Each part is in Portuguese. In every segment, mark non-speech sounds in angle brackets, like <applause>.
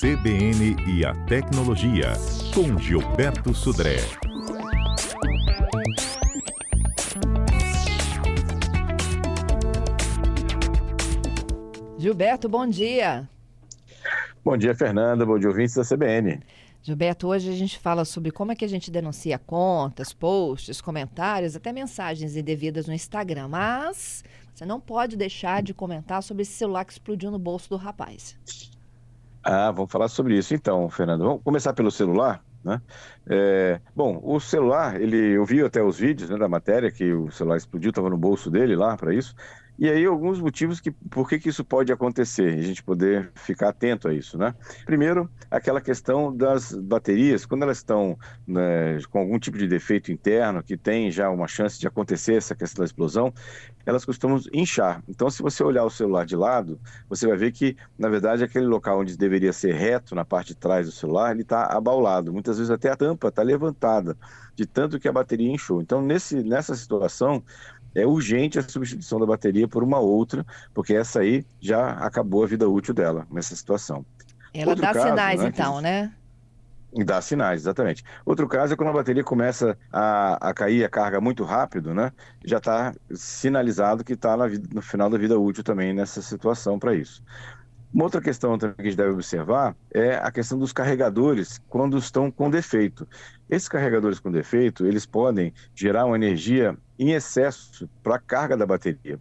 CBN e a Tecnologia, com Gilberto Sudré. Gilberto, bom dia. Bom dia, Fernanda. Bom dia, ouvintes da CBN. Gilberto, hoje a gente fala sobre como é que a gente denuncia contas, posts, comentários, até mensagens indevidas no Instagram. Mas você não pode deixar de comentar sobre esse celular que explodiu no bolso do rapaz. Ah, vamos falar sobre isso então, Fernando. Vamos começar pelo celular. Né? É, bom, o celular, ele, eu vi até os vídeos né, da matéria que o celular explodiu, estava no bolso dele lá para isso. E aí alguns motivos que por que, que isso pode acontecer, a gente poder ficar atento a isso, né? Primeiro, aquela questão das baterias, quando elas estão né, com algum tipo de defeito interno, que tem já uma chance de acontecer essa questão da explosão, elas costumam inchar. Então, se você olhar o celular de lado, você vai ver que, na verdade, aquele local onde deveria ser reto, na parte de trás do celular, ele está abaulado. Muitas vezes até a tampa está levantada, de tanto que a bateria inchou. Então, nesse, nessa situação, é urgente a substituição da bateria por uma outra, porque essa aí já acabou a vida útil dela nessa situação. Ela Outro dá caso, sinais, né, então, que... né? Dá sinais, exatamente. Outro caso é quando a bateria começa a, a cair a carga muito rápido, né? Já está sinalizado que está no final da vida útil também nessa situação para isso. Uma outra questão que a gente deve observar é a questão dos carregadores quando estão com defeito. Esses carregadores com defeito, eles podem gerar uma energia em excesso para a carga da bateria.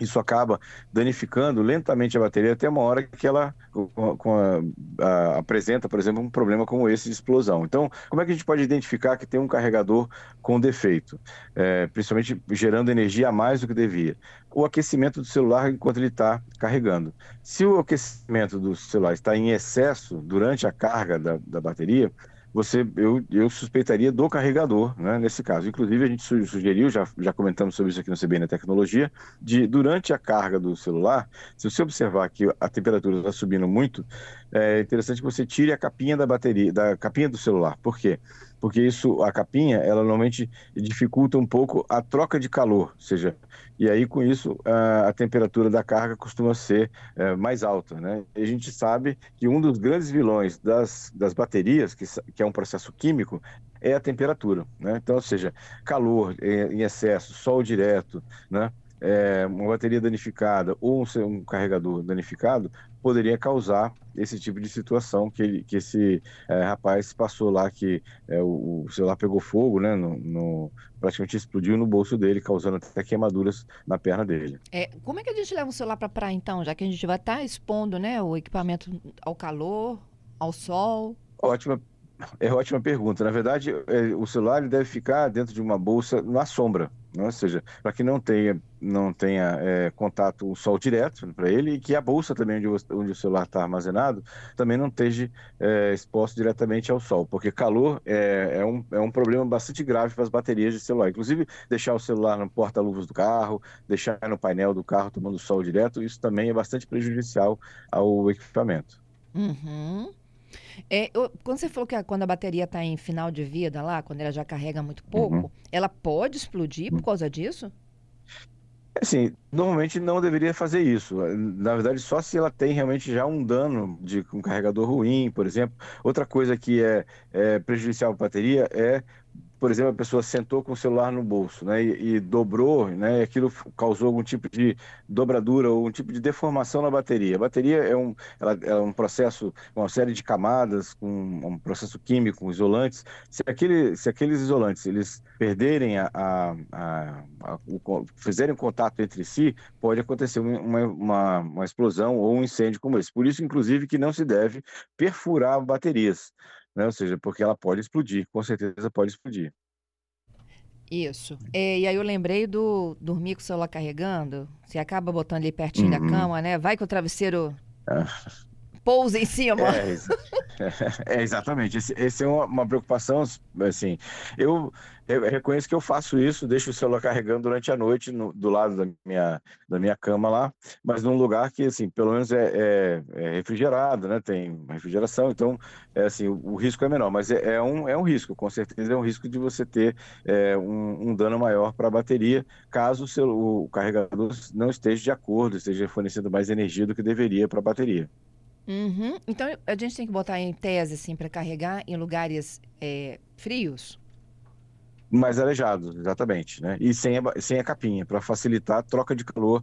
Isso acaba danificando lentamente a bateria até uma hora que ela a, a, apresenta, por exemplo, um problema como esse de explosão. Então, como é que a gente pode identificar que tem um carregador com defeito, é, principalmente gerando energia a mais do que devia? O aquecimento do celular enquanto ele está carregando. Se o aquecimento do celular está em excesso durante a carga da, da bateria, você, eu, eu suspeitaria do carregador, né, nesse caso. Inclusive, a gente sugeriu, já, já comentamos sobre isso aqui no CBN Tecnologia, de durante a carga do celular, se você observar que a temperatura está subindo muito, é interessante que você tire a capinha da bateria, da capinha do celular. Por quê? Porque isso, a capinha, ela normalmente dificulta um pouco a troca de calor, ou seja, e aí com isso a, a temperatura da carga costuma ser é, mais alta, né? E a gente sabe que um dos grandes vilões das, das baterias, que, que é um processo químico, é a temperatura, né? Então, ou seja, calor em excesso, sol direto, né? É, uma bateria danificada ou um, um, carregador danificado poderia causar esse tipo de situação que, ele, que esse é, rapaz passou lá, que é, o, o, celular pegou fogo, né, no, no, praticamente explodiu no bolso dele, causando até queimaduras na perna dele. É, como é que a gente leva o celular para praia então, já que a gente vai estar tá expondo né, o equipamento ao calor, ao sol? Ótima é ótima pergunta. Na verdade, é, o celular deve ficar dentro de uma bolsa na sombra, né? ou seja, para que não tenha, não tenha é, contato o sol direto para ele e que a bolsa também onde onde o celular está armazenado também não esteja é, exposto diretamente ao sol, porque calor é, é, um, é um problema bastante grave para as baterias de celular. Inclusive, deixar o celular no porta-luvas do carro, deixar no painel do carro tomando sol direto, isso também é bastante prejudicial ao equipamento. Uhum. É, eu, quando você falou que a, quando a bateria está em final de vida lá, quando ela já carrega muito pouco, uhum. ela pode explodir por causa disso? Assim, normalmente não deveria fazer isso. Na verdade, só se ela tem realmente já um dano de um carregador ruim, por exemplo. Outra coisa que é, é prejudicial para a bateria é por exemplo, a pessoa sentou com o celular no bolso, né, e, e, dobrou, né, e aquilo causou algum tipo de dobradura ou um tipo de deformação na bateria. A bateria é um, ela, é um processo, uma série de camadas, com um processo químico, isolantes. Se, aquele, se aqueles isolantes eles perderem a, a, a, a o, fizerem contato entre si, pode acontecer uma, uma, uma explosão ou um incêndio como esse. Por isso, inclusive, que não se deve perfurar baterias né? Ou seja, porque ela pode explodir, com certeza pode explodir. Isso. É, e aí eu lembrei do dormir com o celular carregando. Você acaba botando ali pertinho uhum. da cama, né? Vai que o travesseiro ah. Pousa em cima. É, <laughs> é exatamente. Esse, esse é uma, uma, preocupação, assim. Eu, eu, reconheço que eu faço isso, deixo o celular carregando durante a noite no, do lado da minha, da minha cama lá, mas num lugar que, assim, pelo menos é, é, é refrigerado, né? Tem refrigeração, então, é assim, o, o risco é menor, mas é, é, um, é um risco, com certeza é um risco de você ter é, um, um, dano maior para a bateria, caso o, o carregador não esteja de acordo, esteja fornecendo mais energia do que deveria para a bateria. Uhum. Então a gente tem que botar em tese assim para carregar em lugares é, frios. Mais arejado, exatamente, né? E sem a, sem a capinha, para facilitar a troca de calor,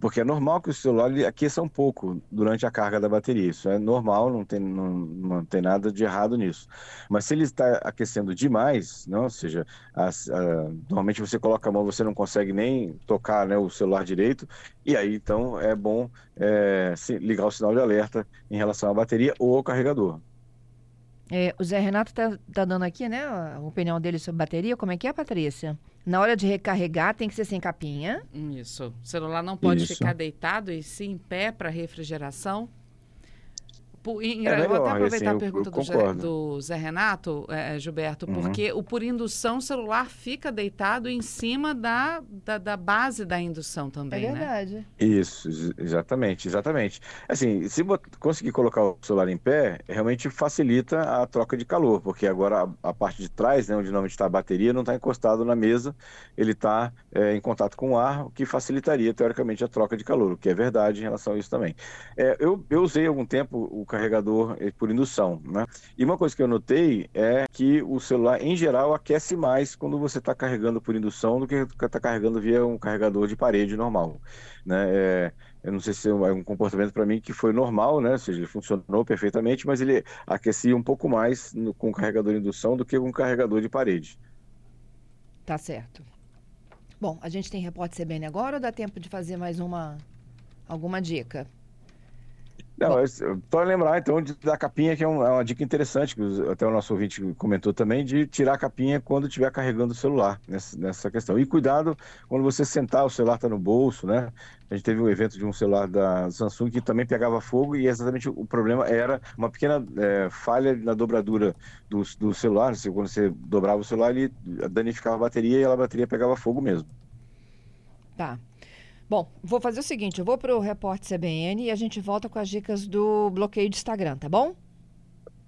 porque é normal que o celular aqueça um pouco durante a carga da bateria. Isso é normal, não tem, não, não tem nada de errado nisso. Mas se ele está aquecendo demais, não, ou seja, as, a, normalmente você coloca a mão, você não consegue nem tocar né, o celular direito, e aí então é bom é, ligar o sinal de alerta em relação à bateria ou ao carregador. É, o Zé Renato está tá dando aqui, né, a opinião dele sobre bateria. Como é que é, Patrícia? Na hora de recarregar, tem que ser sem capinha. Isso. O celular não pode Isso. ficar deitado e sim em pé para refrigeração. Por, em, é eu vou até aproveitar assim, a pergunta eu, eu do, do, Zé Renato, é, é, Gilberto, uhum. porque o por indução o celular fica deitado em cima da, da, da base da indução também, é verdade. Né? Isso, exatamente, exatamente. Assim, se conseguir colocar o celular em pé, realmente facilita a troca de calor, porque agora a, a parte de trás, né, onde normalmente está a bateria, não está encostado na mesa, ele está é, em contato com o ar, o que facilitaria, teoricamente, a troca de calor, o que é verdade em relação a isso também. É, eu, eu usei algum tempo o carregador eh, por indução, né? E uma coisa que eu notei é que o celular, em geral, aquece mais quando você está carregando por indução do que está carregando via um carregador de parede normal, né? É, eu não sei se é um comportamento para mim que foi normal, né? Ou seja, ele funcionou perfeitamente, mas ele aquecia um pouco mais no, com o carregador de indução do que com o carregador de parede. Tá certo. Bom, a gente tem repórter CBN agora ou dá tempo de fazer mais uma alguma dica? Não, para lembrar então de, da capinha, que é, um, é, uma dica interessante, que até o nosso ouvinte comentou também, de tirar a capinha quando estiver carregando o celular nessa, nessa questão. E cuidado quando você sentar, o celular está no bolso, né? A gente teve um evento de um celular da Samsung que também pegava fogo e exatamente o problema era uma pequena é, falha na dobradura do, do celular. Quando você dobrava o celular, ele danificava a bateria e a bateria pegava fogo mesmo. Tá. Bom, vou fazer o seguinte, eu vou para o repórter CBN e a gente volta com as dicas do bloqueio de Instagram, tá bom?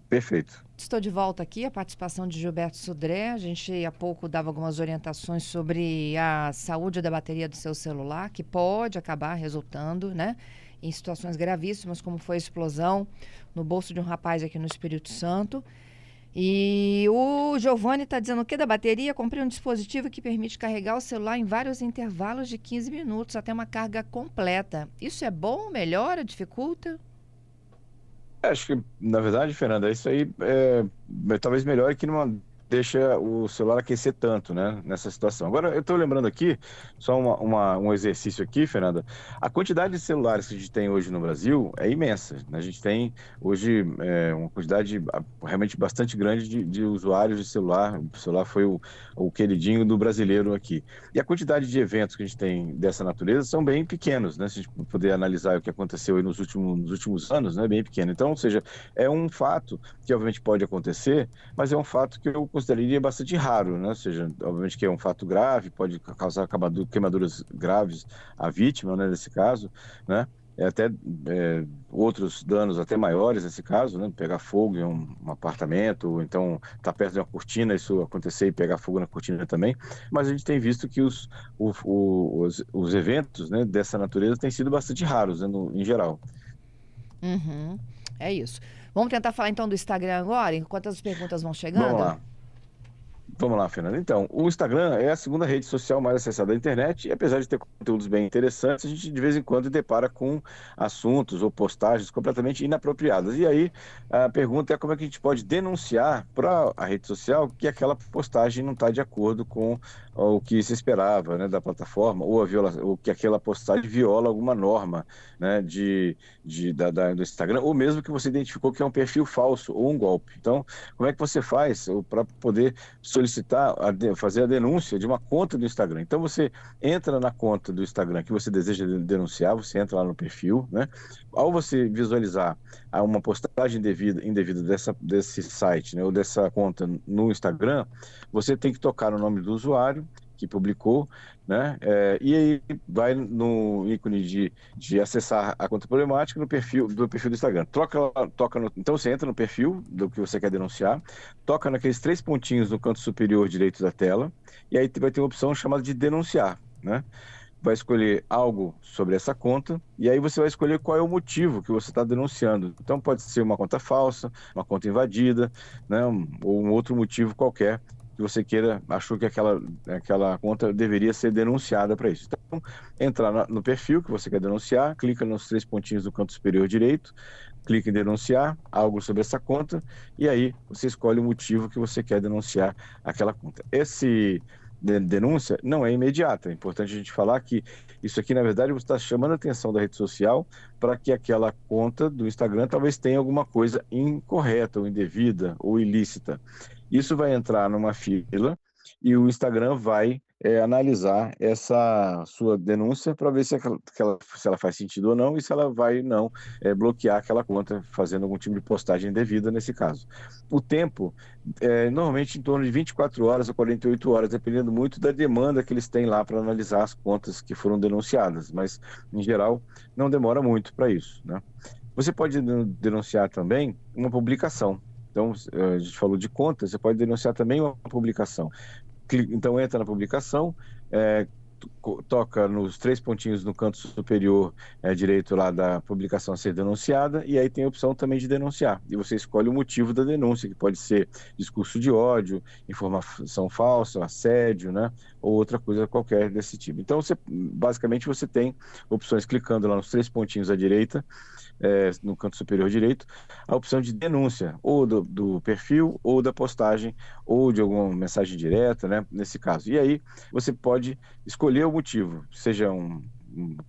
Perfeito. Estou de volta aqui, a participação de Gilberto Sudré. A gente há pouco dava algumas orientações sobre a saúde da bateria do seu celular, que pode acabar resultando, né? Em situações gravíssimas, como foi a explosão no bolso de um rapaz aqui no Espírito Santo. E o Giovanni está dizendo o que da bateria? Comprei um dispositivo que permite carregar o celular em vários intervalos de 15 minutos até uma carga completa. Isso é bom? Melhora? Dificulta? É, acho que, na verdade, Fernanda, isso aí é, é talvez melhor que numa deixa o celular aquecer tanto, né, nessa situação. Agora, eu estou lembrando aqui, só uma, uma, um exercício aqui, Fernanda, a quantidade de celulares que a gente tem hoje no Brasil é imensa. Né? A gente tem hoje é, uma quantidade realmente bastante grande de, de, usuários de celular. O celular foi o, o queridinho do brasileiro aqui. E a quantidade de eventos que a gente tem dessa natureza são bem pequenos, né? Se a gente puder analisar o que aconteceu nos últimos, nos últimos anos, né? Bem pequeno. Então, ou seja, é um fato que obviamente pode acontecer, mas é um fato que eu consideraria bastante raro, né? Ou seja, obviamente que é um fato grave, pode causar queimaduras graves à vítima, né, nesse caso, né? É até é, outros danos até maiores nesse caso, né? Pegar fogo em um, um apartamento, ou então estar tá perto de uma cortina, isso acontecer e pegar fogo na cortina também. Mas a gente tem visto que os, o, o, os, os, eventos né, dessa natureza têm sido bastante raros, né, no, em geral. Uhum. É isso. Vamos tentar falar então do Instagram agora, enquanto as perguntas vão chegando? Vamos lá. Vamos lá, Fernanda. Então, o Instagram é a segunda rede social mais acessada da internet e apesar de ter conteúdos bem interessantes, a gente de vez em quando depara com assuntos ou postagens completamente inapropriadas. E aí a pergunta é como é que a gente pode denunciar para a rede social que aquela postagem não está de acordo com o que se esperava né, da plataforma ou, viola, ou que aquela postagem viola alguma norma né, de, de, da, da, do Instagram ou mesmo que você identificou que é um perfil falso ou um golpe. Então, como é que você faz para poder solicitar, a, fazer a denúncia de uma conta do Instagram. Então você entra na conta do Instagram que você deseja denunciar, você entra lá no perfil, né? Ao você visualizar uma postagem indevida, indevida dessa, desse site, né, ou dessa conta no Instagram, você tem que tocar no nome do usuário que publicou, né? É, e aí vai no ícone de, de acessar a conta problemática no perfil do perfil do Instagram. Troca, toca no, então você entra no perfil do que você quer denunciar, toca naqueles três pontinhos no canto superior direito da tela e aí vai ter uma opção chamada de denunciar, né? vai escolher algo sobre essa conta e aí você vai escolher qual é o motivo que você está denunciando. Então pode ser uma conta falsa, uma conta invadida, né, ou um outro motivo qualquer que você queira, achou que aquela, aquela conta deveria ser denunciada para isso. Então, entrar no perfil que você quer denunciar, clica nos três pontinhos do canto superior direito, clica em denunciar algo sobre essa conta e aí você escolhe o motivo que você quer denunciar aquela conta. Esse denúncia não é imediata. É importante a gente falar que isso aqui, na verdade, você está chamando a atenção da rede social para que aquela conta do Instagram talvez tenha alguma coisa incorreta, ou indevida, ou ilícita. Isso vai entrar numa fila e o Instagram vai é, analisar essa sua denúncia para ver se, aquela, se, ela faz sentido ou não e se ela vai não é, bloquear aquela conta fazendo algum tipo de postagem devida nesse caso. O tempo é normalmente em torno de 24 horas ou 48 horas, dependendo muito da demanda que eles têm lá para analisar as contas que foram denunciadas, mas em geral não demora muito para isso. Né? Você pode denunciar também uma publicação. Então, a gente falou de conta, você pode denunciar também uma publicação. Então entra na publicação, é, toca nos três pontinhos no canto superior é, direito lá da publicação a ser denunciada e aí tem a opção também de denunciar e você escolhe o motivo da denúncia que pode ser discurso de ódio, informação falsa, assédio, né, ou outra coisa qualquer desse tipo. Então você basicamente você tem opções clicando lá nos três pontinhos à direita é, no canto superior direito, a opção de denúncia, ou do, do, perfil, ou da postagem, ou de alguma mensagem direta, né, nesse caso. E aí você pode escolher o motivo, seja um,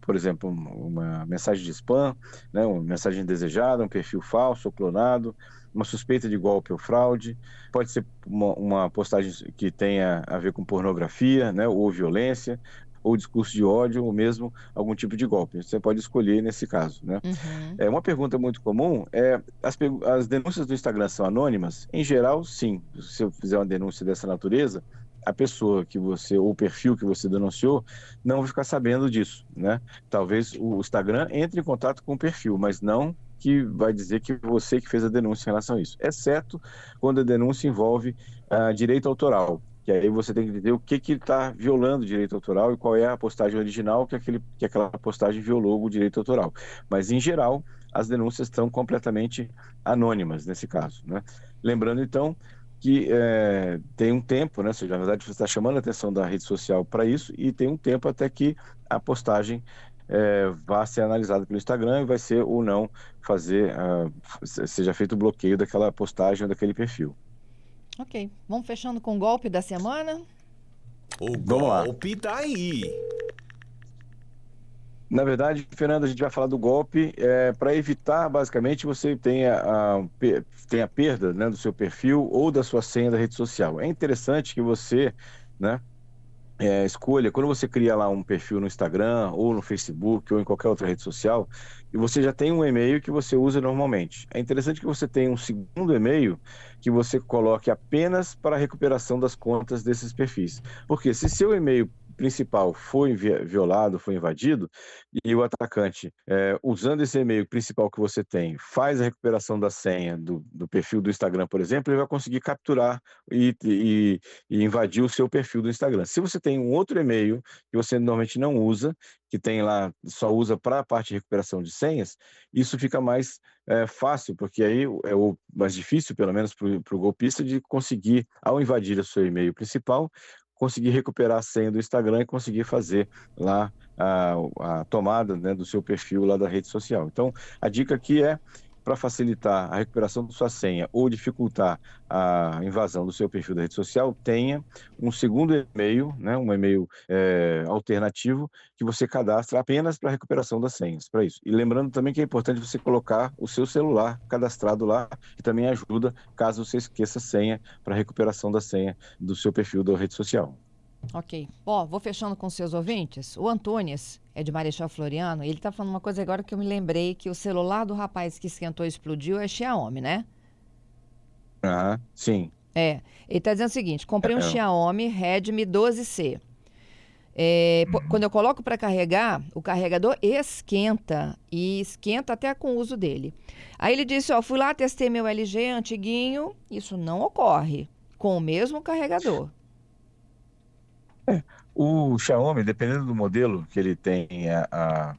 por exemplo, uma mensagem de spam, né, uma mensagem indesejada, um perfil falso ou clonado, uma suspeita de golpe ou fraude, pode ser uma, uma, postagem que tenha a ver com pornografia, né, ou violência, ou discurso de ódio, ou mesmo algum tipo de golpe. Você pode escolher nesse caso. Né? Uhum. É, uma pergunta muito comum é: as, as denúncias do Instagram são anônimas? Em geral, sim. Se eu fizer uma denúncia dessa natureza, a pessoa que você, ou o perfil que você denunciou, não vai ficar sabendo disso, né? Talvez o Instagram entre em contato com o perfil, mas não que vai dizer que você que fez a denúncia em relação a isso, exceto quando a denúncia envolve uh, direito autoral que aí você tem que entender o que que está violando o direito autoral e qual é a postagem original que, aquele, que aquela postagem violou o direito autoral. Mas, em geral, as denúncias estão completamente anônimas nesse caso. Né? Lembrando, então, que é, tem um tempo, né? Ou seja, na verdade, você está chamando a atenção da rede social para isso e tem um tempo até que a postagem é, vá ser analisada pelo Instagram e vai ser ou não fazer, uh, seja feito o bloqueio daquela postagem ou daquele perfil. Ok. Vamos fechando com o golpe da semana? O golpe tá aí. Na verdade, Fernando, a gente vai falar do golpe é, para evitar, basicamente, você tenha a, tenha perda né, do seu perfil ou da sua senha da rede social. É interessante que você né, é, escolha, quando você cria lá um perfil no Instagram, ou no Facebook, ou em qualquer outra rede social, e você já tem um e-mail que você usa normalmente. É interessante que você tenha um segundo e-mail que você coloque apenas para a recuperação das contas desses perfis. Porque se seu e-mail principal foi violado, foi invadido, e o atacante, é, usando esse e-mail principal que você tem, faz a recuperação da senha do, do perfil do Instagram, por exemplo, ele vai conseguir capturar e, e, e, invadir o seu perfil do Instagram. Se você tem um outro e-mail que você normalmente não usa, que tem lá, só usa para a parte de recuperação de senhas, isso fica mais é, fácil, porque aí é o mais difícil, pelo menos para o golpista, de conseguir, ao invadir o seu e-mail principal, conseguir recuperar a senha do Instagram e conseguir fazer lá a, a tomada né, do seu perfil lá da rede social. Então, a dica aqui é para facilitar a recuperação da sua senha ou dificultar a invasão do seu perfil da rede social, tenha um segundo e-mail, né, um e-mail é, alternativo que você cadastra apenas para recuperação das senhas, para isso. E lembrando também que é importante você colocar o seu celular cadastrado lá, que também ajuda caso você esqueça a senha para recuperação da senha do seu perfil da rede social. Ok. Ó, vou fechando com seus ouvintes. O Antônios é de Marechal Floriano. Ele está falando uma coisa agora que eu me lembrei que o celular do rapaz que esquentou e explodiu é Xiaomi, né? Ah, sim. É. Ele está dizendo o seguinte: comprei um é. Xiaomi Redmi 12C. É, uhum. Quando eu coloco para carregar, o carregador esquenta e esquenta até com o uso dele. Aí ele disse: Ó, fui lá, testei meu LG antiguinho, isso não ocorre com o mesmo carregador. O Xiaomi, dependendo do modelo que ele tem a, a,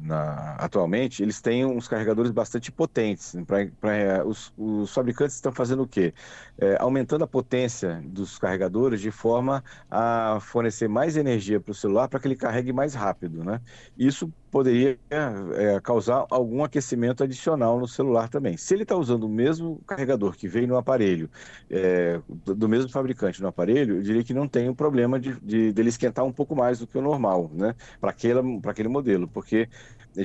na, atualmente, eles têm uns carregadores bastante potentes. Pra, pra, os, os, fabricantes estão fazendo o quê? É, aumentando a potência dos carregadores de forma a fornecer mais energia para o celular para que ele carregue mais rápido. Né? Isso poderia é, causar algum aquecimento adicional no celular também. Se ele está usando o mesmo carregador que veio no aparelho, é, do mesmo fabricante no aparelho, eu diria que não tem o um problema de, de, dele esquentar um pouco mais do que o normal, né? Para aquele modelo, porque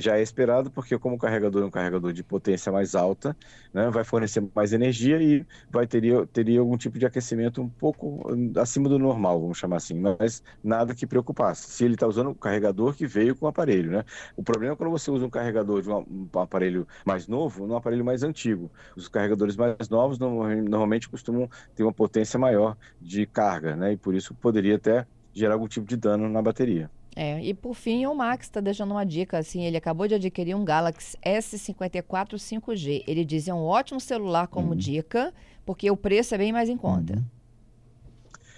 já é esperado, porque como o carregador é um carregador de potência mais alta, né, vai fornecer mais energia e vai teria, teria algum tipo de aquecimento um pouco acima do normal, vamos chamar assim, mas nada que preocupasse. Se ele está usando o carregador que veio com o aparelho, né? O problema é quando você usa um carregador de um, um aparelho mais novo num aparelho mais antigo. Os carregadores mais novos normalmente costumam ter uma potência maior de carga, né? E por isso poderia até gerar algum tipo de dano na bateria. É, e por fim, o Max está deixando uma dica, assim, ele acabou de adquirir um Galaxy S54 5G. Ele diz é um ótimo celular como uhum. dica, porque o preço é bem mais em conta. Uhum.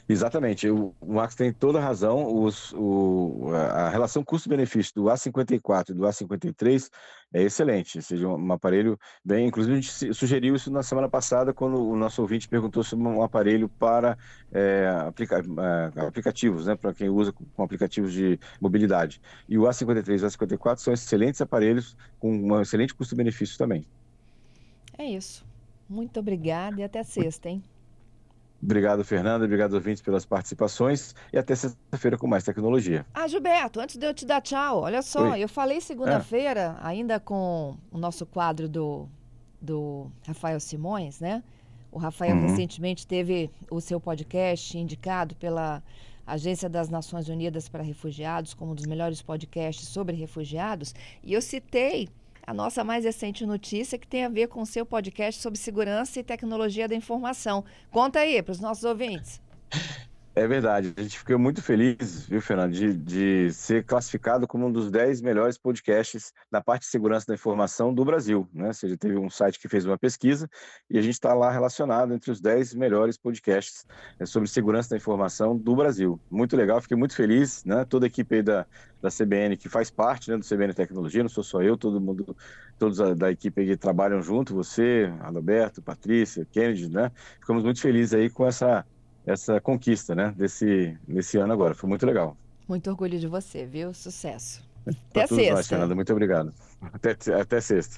Exatamente, o, Max tem toda a razão. Os, o, a relação custo-benefício do A54 e do A53 é excelente, ou seja, um, aparelho bem. Inclusive, a gente sugeriu isso na semana passada, quando o nosso ouvinte perguntou sobre um aparelho para é, aplica, é, aplicativos, né, para quem usa com aplicativos de mobilidade. E o A53 e o A54 são excelentes aparelhos com um excelente custo-benefício também. É isso. Muito obrigada e até sexta, hein? Obrigado, Fernanda. Obrigado, ouvintes, pelas participações. E até sexta-feira com mais tecnologia. Ah, Gilberto, antes de eu te dar tchau, olha só, Oi. eu falei segunda-feira, é. ainda com o nosso quadro do, do Rafael Simões, né? O Rafael uhum. recentemente teve o seu podcast indicado pela Agência das Nações Unidas para Refugiados como um dos melhores podcasts sobre refugiados. E eu citei a nossa mais recente notícia que tem a ver com o seu podcast sobre segurança e tecnologia da informação. Conta aí para os nossos ouvintes. <laughs> É verdade, a gente ficou muito feliz, viu, Fernando, de, de ser classificado como um dos 10 melhores podcasts na parte de segurança da informação do Brasil. Né? Ou seja, teve um site que fez uma pesquisa e a gente está lá relacionado entre os 10 melhores podcasts né, sobre segurança da informação do Brasil. Muito legal, fiquei muito feliz, né? Toda a equipe da, da CBN que faz parte né, do CBN Tecnologia, não sou só eu, todo mundo, todos a, da equipe que trabalham junto, você, Adalberto, Patrícia, Kennedy, né? Ficamos muito felizes aí com essa essa conquista, né, desse, desse ano agora. Foi muito legal. Muito orgulho de você, viu? Sucesso. Até sexta. Nós, Fernanda. Muito obrigado. Até, até sexta.